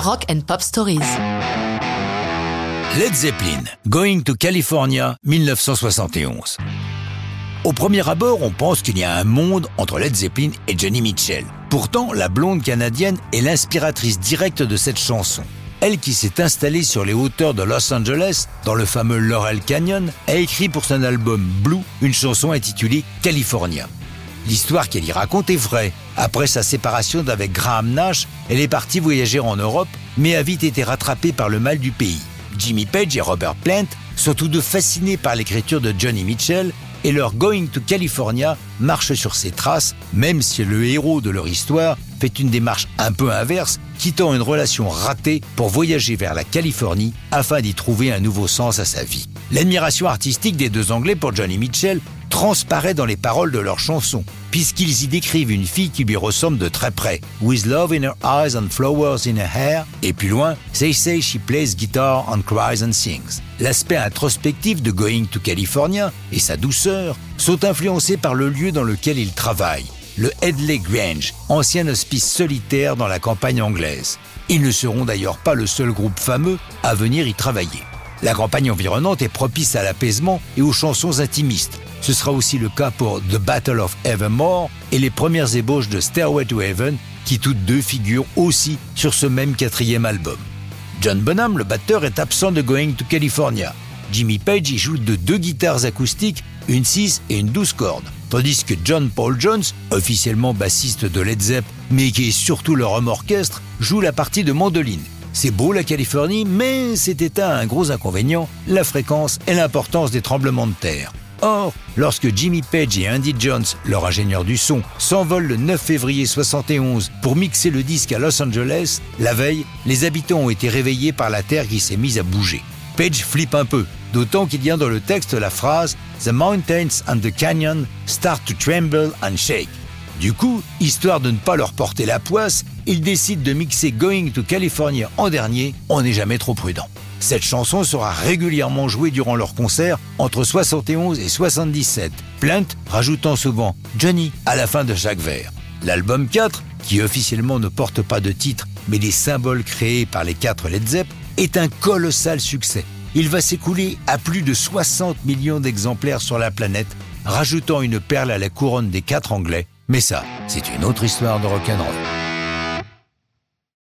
Rock and Pop Stories. Led Zeppelin, Going to California, 1971. Au premier abord, on pense qu'il y a un monde entre Led Zeppelin et Johnny Mitchell. Pourtant, la blonde canadienne est l'inspiratrice directe de cette chanson. Elle qui s'est installée sur les hauteurs de Los Angeles, dans le fameux Laurel Canyon, a écrit pour son album Blue une chanson intitulée California. L'histoire qu'elle y raconte est vraie. Après sa séparation d'avec Graham Nash, elle est partie voyager en Europe, mais a vite été rattrapée par le mal du pays. Jimmy Page et Robert Plant sont tous deux fascinés par l'écriture de Johnny Mitchell et leur Going to California marche sur ses traces, même si le héros de leur histoire fait une démarche un peu inverse, quittant une relation ratée pour voyager vers la Californie afin d'y trouver un nouveau sens à sa vie. L'admiration artistique des deux Anglais pour Johnny Mitchell transparaît dans les paroles de leurs chansons, puisqu'ils y décrivent une fille qui lui ressemble de très près, With love in her eyes and flowers in her hair, et plus loin, They say she plays guitar and cries and sings. L'aspect introspectif de Going to California et sa douceur sont influencés par le lieu dans lequel ils travaillent, le Headley Grange, ancien hospice solitaire dans la campagne anglaise. Ils ne seront d'ailleurs pas le seul groupe fameux à venir y travailler. La campagne environnante est propice à l'apaisement et aux chansons intimistes. Ce sera aussi le cas pour The Battle of Evermore et les premières ébauches de Stairway to Heaven, qui toutes deux figurent aussi sur ce même quatrième album. John Bonham, le batteur, est absent de Going to California. Jimmy Page y joue de deux guitares acoustiques, une 6 et une 12 cordes, tandis que John Paul Jones, officiellement bassiste de Led Zepp, mais qui est surtout leur homme orchestre, joue la partie de mandoline. C'est beau la Californie, mais cet état a un gros inconvénient, la fréquence et l'importance des tremblements de terre. Or, lorsque Jimmy Page et Andy Jones, leur ingénieur du son, s'envolent le 9 février 71 pour mixer le disque à Los Angeles, la veille, les habitants ont été réveillés par la terre qui s'est mise à bouger. Page flippe un peu, d'autant qu'il y a dans le texte la phrase The mountains and the canyon start to tremble and shake. Du coup, histoire de ne pas leur porter la poisse, ils décident de mixer Going to California en dernier, on n'est jamais trop prudent. Cette chanson sera régulièrement jouée durant leurs concerts entre 71 et 77, Plainte rajoutant souvent Johnny à la fin de chaque vers. L'album 4, qui officiellement ne porte pas de titre mais des symboles créés par les quatre Led Zepp, est un colossal succès. Il va s'écouler à plus de 60 millions d'exemplaires sur la planète, rajoutant une perle à la couronne des quatre Anglais. Mais ça, c'est une autre histoire de rock'n'roll.